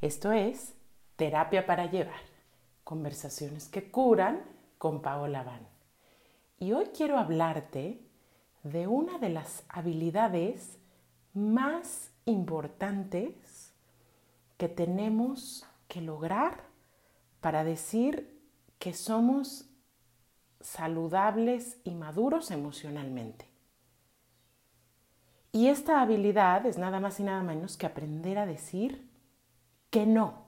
Esto es Terapia para Llevar, conversaciones que curan con Paola Van. Y hoy quiero hablarte de una de las habilidades más importantes que tenemos que lograr para decir que somos saludables y maduros emocionalmente. Y esta habilidad es nada más y nada menos que aprender a decir que no.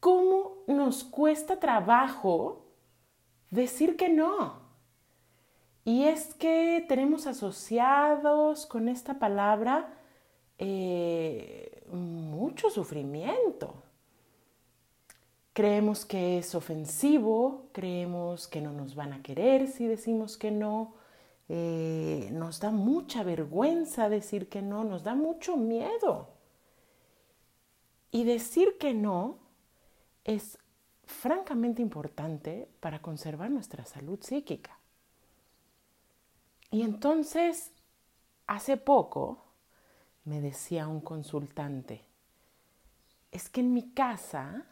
¿Cómo nos cuesta trabajo decir que no? Y es que tenemos asociados con esta palabra eh, mucho sufrimiento. Creemos que es ofensivo, creemos que no nos van a querer si decimos que no, eh, nos da mucha vergüenza decir que no, nos da mucho miedo. Y decir que no es francamente importante para conservar nuestra salud psíquica. Y entonces, hace poco, me decía un consultante, es que en mi casa,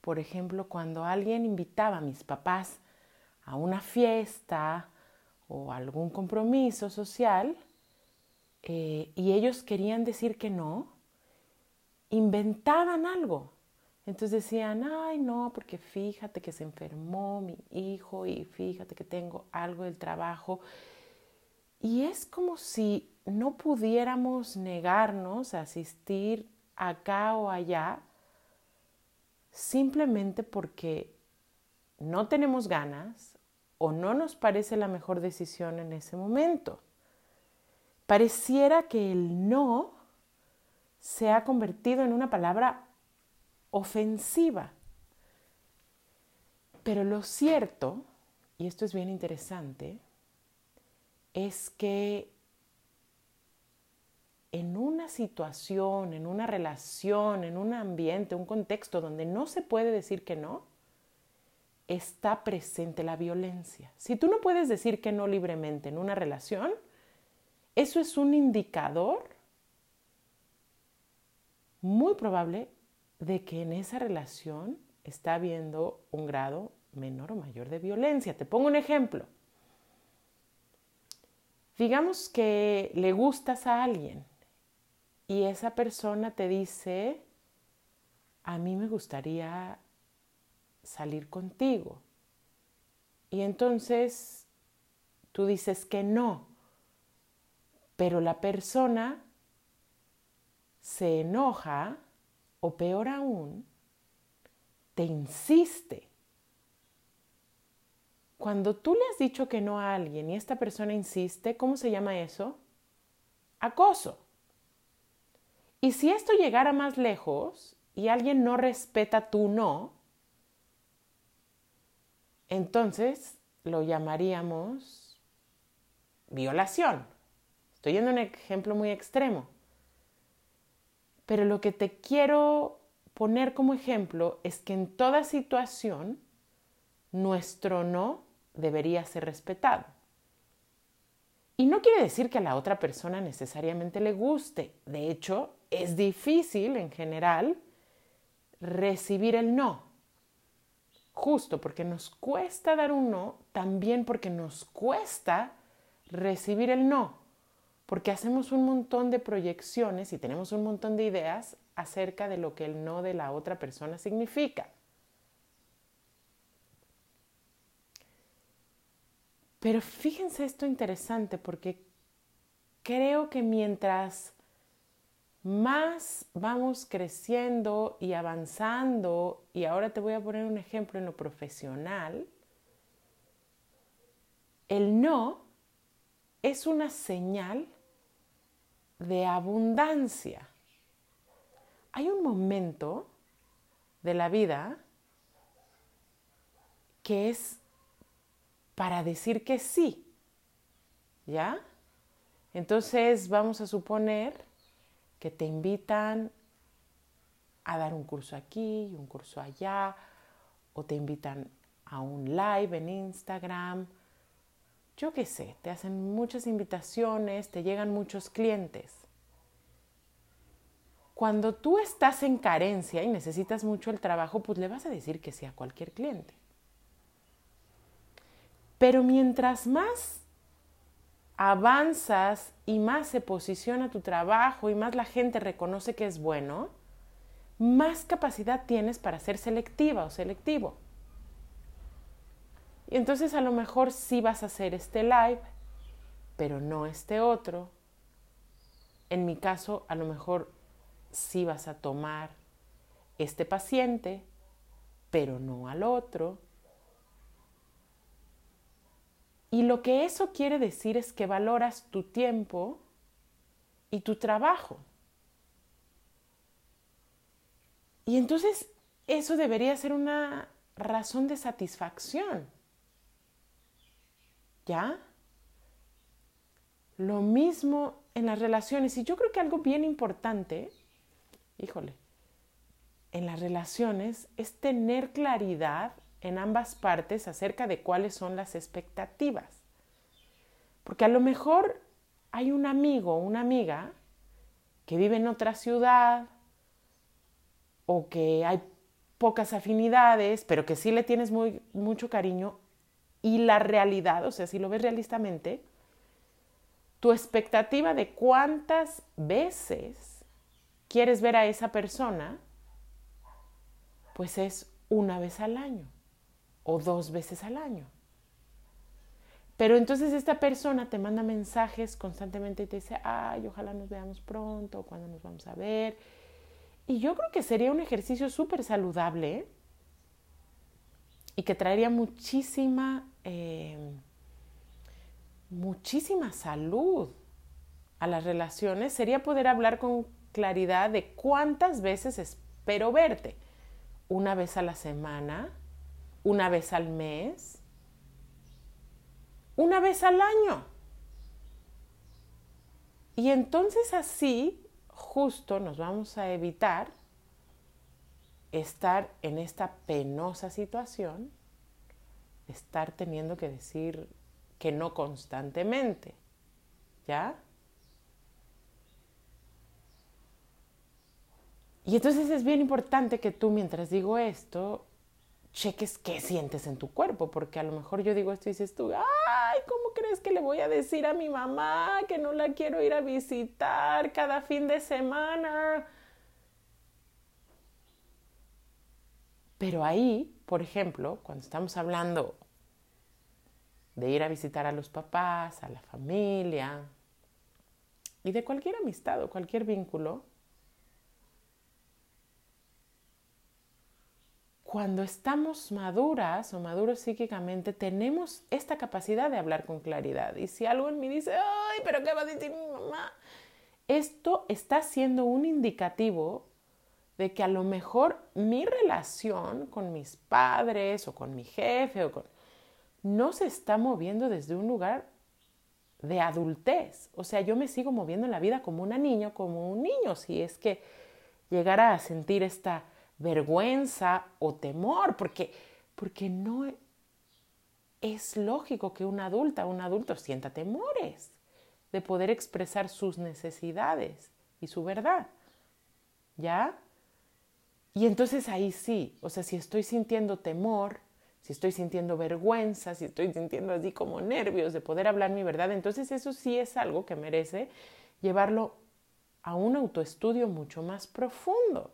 por ejemplo, cuando alguien invitaba a mis papás a una fiesta o algún compromiso social eh, y ellos querían decir que no, inventaban algo. Entonces decían, ay no, porque fíjate que se enfermó mi hijo y fíjate que tengo algo del trabajo. Y es como si no pudiéramos negarnos a asistir acá o allá simplemente porque no tenemos ganas o no nos parece la mejor decisión en ese momento. Pareciera que el no se ha convertido en una palabra ofensiva. Pero lo cierto, y esto es bien interesante, es que en una situación, en una relación, en un ambiente, un contexto donde no se puede decir que no, está presente la violencia. Si tú no puedes decir que no libremente en una relación, eso es un indicador muy probable de que en esa relación está habiendo un grado menor o mayor de violencia. Te pongo un ejemplo. Digamos que le gustas a alguien y esa persona te dice, a mí me gustaría salir contigo. Y entonces tú dices que no, pero la persona se enoja o peor aún, te insiste. Cuando tú le has dicho que no a alguien y esta persona insiste, ¿cómo se llama eso? Acoso. Y si esto llegara más lejos y alguien no respeta tu no, entonces lo llamaríamos violación. Estoy yendo un ejemplo muy extremo. Pero lo que te quiero poner como ejemplo es que en toda situación nuestro no debería ser respetado. Y no quiere decir que a la otra persona necesariamente le guste. De hecho, es difícil en general recibir el no justo porque nos cuesta dar un no, también porque nos cuesta recibir el no, porque hacemos un montón de proyecciones y tenemos un montón de ideas acerca de lo que el no de la otra persona significa. Pero fíjense esto interesante porque creo que mientras más vamos creciendo y avanzando, y ahora te voy a poner un ejemplo en lo profesional, el no es una señal de abundancia. Hay un momento de la vida que es para decir que sí, ¿ya? Entonces vamos a suponer que te invitan a dar un curso aquí un curso allá, o te invitan a un live en Instagram. Yo qué sé, te hacen muchas invitaciones, te llegan muchos clientes. Cuando tú estás en carencia y necesitas mucho el trabajo, pues le vas a decir que sí a cualquier cliente. Pero mientras más avanzas y más se posiciona tu trabajo y más la gente reconoce que es bueno, más capacidad tienes para ser selectiva o selectivo. Y entonces a lo mejor sí vas a hacer este live, pero no este otro. En mi caso, a lo mejor sí vas a tomar este paciente, pero no al otro. Y lo que eso quiere decir es que valoras tu tiempo y tu trabajo. Y entonces eso debería ser una razón de satisfacción. ¿Ya? Lo mismo en las relaciones. Y yo creo que algo bien importante, híjole, en las relaciones es tener claridad en ambas partes acerca de cuáles son las expectativas. Porque a lo mejor hay un amigo o una amiga que vive en otra ciudad o que hay pocas afinidades, pero que sí le tienes muy, mucho cariño y la realidad, o sea, si lo ves realistamente, tu expectativa de cuántas veces quieres ver a esa persona, pues es una vez al año o dos veces al año. Pero entonces esta persona te manda mensajes constantemente y te dice, ay, ojalá nos veamos pronto, cuando nos vamos a ver. Y yo creo que sería un ejercicio súper saludable y que traería muchísima, eh, muchísima salud a las relaciones. Sería poder hablar con claridad de cuántas veces espero verte. Una vez a la semana, una vez al mes, una vez al año. Y entonces así justo nos vamos a evitar estar en esta penosa situación, estar teniendo que decir que no constantemente. ¿Ya? Y entonces es bien importante que tú mientras digo esto, cheques qué sientes en tu cuerpo, porque a lo mejor yo digo esto y dices tú, ay, ¿cómo crees que le voy a decir a mi mamá que no la quiero ir a visitar cada fin de semana? Pero ahí, por ejemplo, cuando estamos hablando de ir a visitar a los papás, a la familia y de cualquier amistad o cualquier vínculo, cuando estamos maduras o maduros psíquicamente, tenemos esta capacidad de hablar con claridad. Y si algo en mí dice, ay, pero ¿qué va a decir mi mamá? Esto está siendo un indicativo de que a lo mejor mi relación con mis padres o con mi jefe o con... no se está moviendo desde un lugar de adultez. O sea, yo me sigo moviendo en la vida como una niña, como un niño, si es que llegara a sentir esta vergüenza o temor, porque, porque no es lógico que una adulta, un adulto sienta temores de poder expresar sus necesidades y su verdad. ¿Ya? Y entonces ahí sí, o sea, si estoy sintiendo temor, si estoy sintiendo vergüenza, si estoy sintiendo así como nervios de poder hablar mi verdad, entonces eso sí es algo que merece llevarlo a un autoestudio mucho más profundo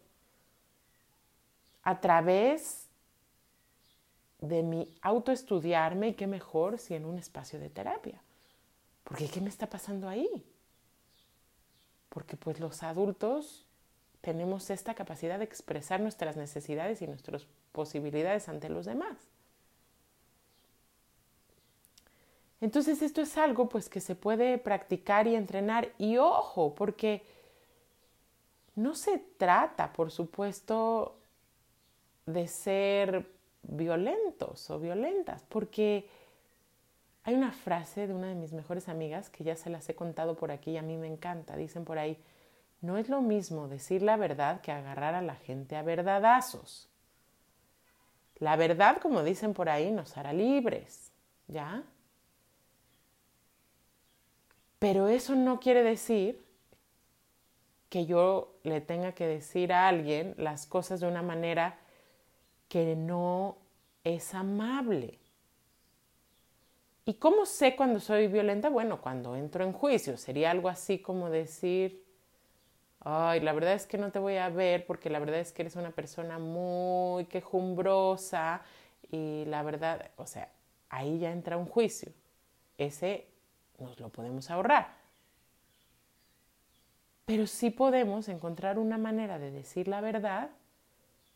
a través de mi autoestudiarme y qué mejor si en un espacio de terapia. Porque ¿qué me está pasando ahí? Porque pues los adultos tenemos esta capacidad de expresar nuestras necesidades y nuestras posibilidades ante los demás. Entonces esto es algo pues que se puede practicar y entrenar y ojo, porque no se trata, por supuesto, de ser violentos o violentas, porque hay una frase de una de mis mejores amigas que ya se las he contado por aquí y a mí me encanta. Dicen por ahí, no es lo mismo decir la verdad que agarrar a la gente a verdadazos. La verdad, como dicen por ahí, nos hará libres, ¿ya? Pero eso no quiere decir que yo le tenga que decir a alguien las cosas de una manera que no es amable. ¿Y cómo sé cuando soy violenta? Bueno, cuando entro en juicio. Sería algo así como decir, ay, la verdad es que no te voy a ver porque la verdad es que eres una persona muy quejumbrosa y la verdad, o sea, ahí ya entra un juicio. Ese nos lo podemos ahorrar. Pero sí podemos encontrar una manera de decir la verdad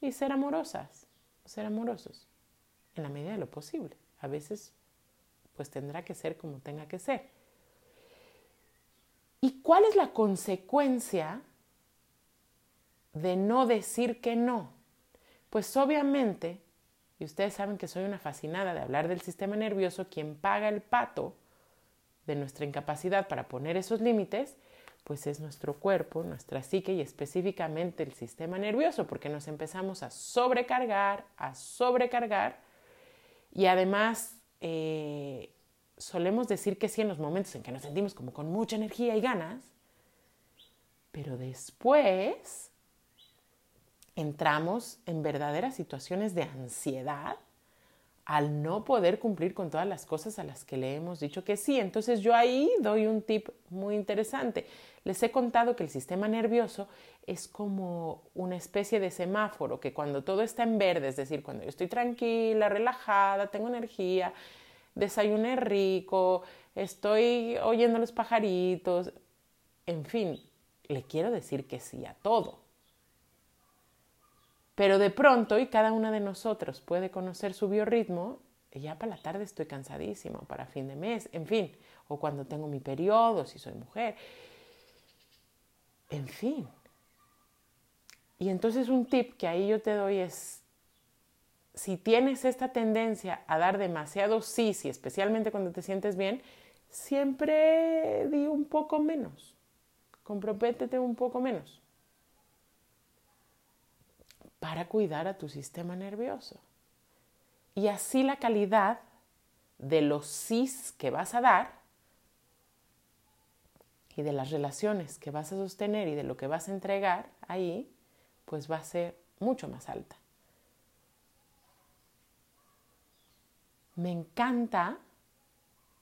y ser amorosas, ser amorosos, en la medida de lo posible. A veces, pues tendrá que ser como tenga que ser. ¿Y cuál es la consecuencia de no decir que no? Pues obviamente, y ustedes saben que soy una fascinada de hablar del sistema nervioso, quien paga el pato de nuestra incapacidad para poner esos límites, pues es nuestro cuerpo, nuestra psique y específicamente el sistema nervioso, porque nos empezamos a sobrecargar, a sobrecargar y además eh, solemos decir que sí en los momentos en que nos sentimos como con mucha energía y ganas, pero después entramos en verdaderas situaciones de ansiedad al no poder cumplir con todas las cosas a las que le hemos dicho que sí. Entonces yo ahí doy un tip muy interesante. Les he contado que el sistema nervioso es como una especie de semáforo, que cuando todo está en verde, es decir, cuando yo estoy tranquila, relajada, tengo energía, desayuné rico, estoy oyendo los pajaritos, en fin, le quiero decir que sí a todo. Pero de pronto, y cada una de nosotros puede conocer su biorritmo, ya para la tarde estoy cansadísimo, para fin de mes, en fin, o cuando tengo mi periodo, si soy mujer, en fin. Y entonces un tip que ahí yo te doy es, si tienes esta tendencia a dar demasiado sí, sí, especialmente cuando te sientes bien, siempre di un poco menos, comprométete un poco menos para cuidar a tu sistema nervioso. Y así la calidad de los sís que vas a dar y de las relaciones que vas a sostener y de lo que vas a entregar ahí, pues va a ser mucho más alta. Me encanta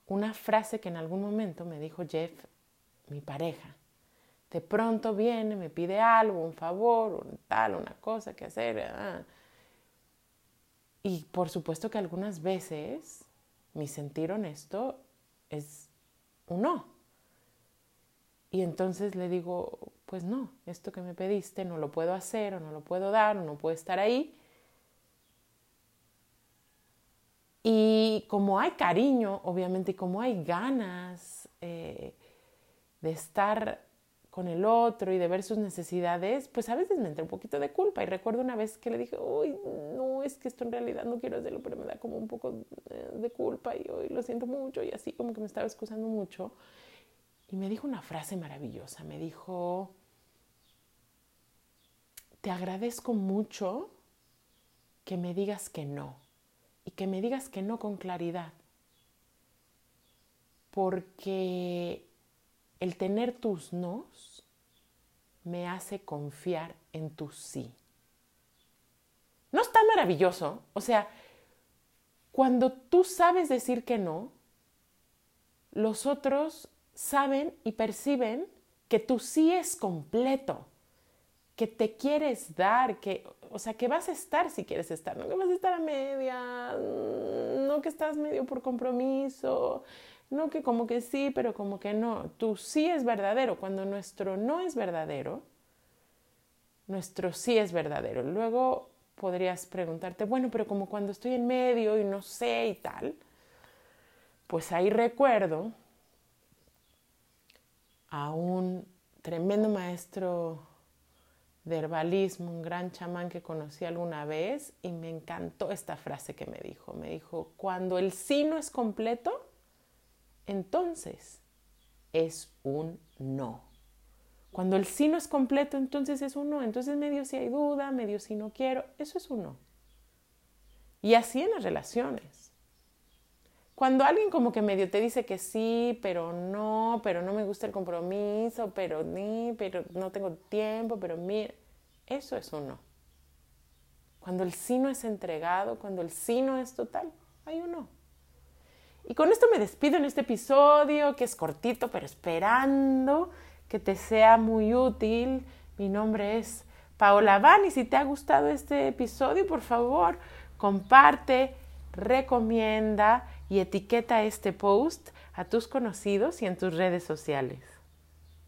una frase que en algún momento me dijo Jeff, mi pareja de pronto viene, me pide algo, un favor, un tal, una cosa que hacer. Ah. Y por supuesto que algunas veces mi sentir honesto es un no. Y entonces le digo, pues no, esto que me pediste no lo puedo hacer o no lo puedo dar o no puedo estar ahí. Y como hay cariño, obviamente, y como hay ganas eh, de estar con el otro y de ver sus necesidades, pues a veces me entra un poquito de culpa. Y recuerdo una vez que le dije, uy, no, es que esto en realidad no quiero hacerlo, pero me da como un poco de culpa y hoy lo siento mucho y así como que me estaba excusando mucho. Y me dijo una frase maravillosa, me dijo, te agradezco mucho que me digas que no y que me digas que no con claridad, porque el tener tus nos me hace confiar en tu sí. ¿No está maravilloso? O sea, cuando tú sabes decir que no, los otros saben y perciben que tu sí es completo, que te quieres dar, que, o sea, que vas a estar si quieres estar, no que vas a estar a media, no que estás medio por compromiso, no que como que sí, pero como que no. Tu sí es verdadero. Cuando nuestro no es verdadero, nuestro sí es verdadero. Luego podrías preguntarte, bueno, pero como cuando estoy en medio y no sé y tal, pues ahí recuerdo a un tremendo maestro de herbalismo, un gran chamán que conocí alguna vez y me encantó esta frase que me dijo. Me dijo, cuando el sí no es completo, entonces es un no. Cuando el sí no es completo, entonces es un no. Entonces medio si hay duda, medio si no quiero, eso es un no. Y así en las relaciones. Cuando alguien como que medio te dice que sí, pero no, pero no me gusta el compromiso, pero ni, pero no tengo tiempo, pero mira, eso es un no. Cuando el sí no es entregado, cuando el sí no es total, hay un no. Y con esto me despido en este episodio, que es cortito, pero esperando que te sea muy útil. Mi nombre es Paola Van y si te ha gustado este episodio, por favor, comparte, recomienda y etiqueta este post a tus conocidos y en tus redes sociales.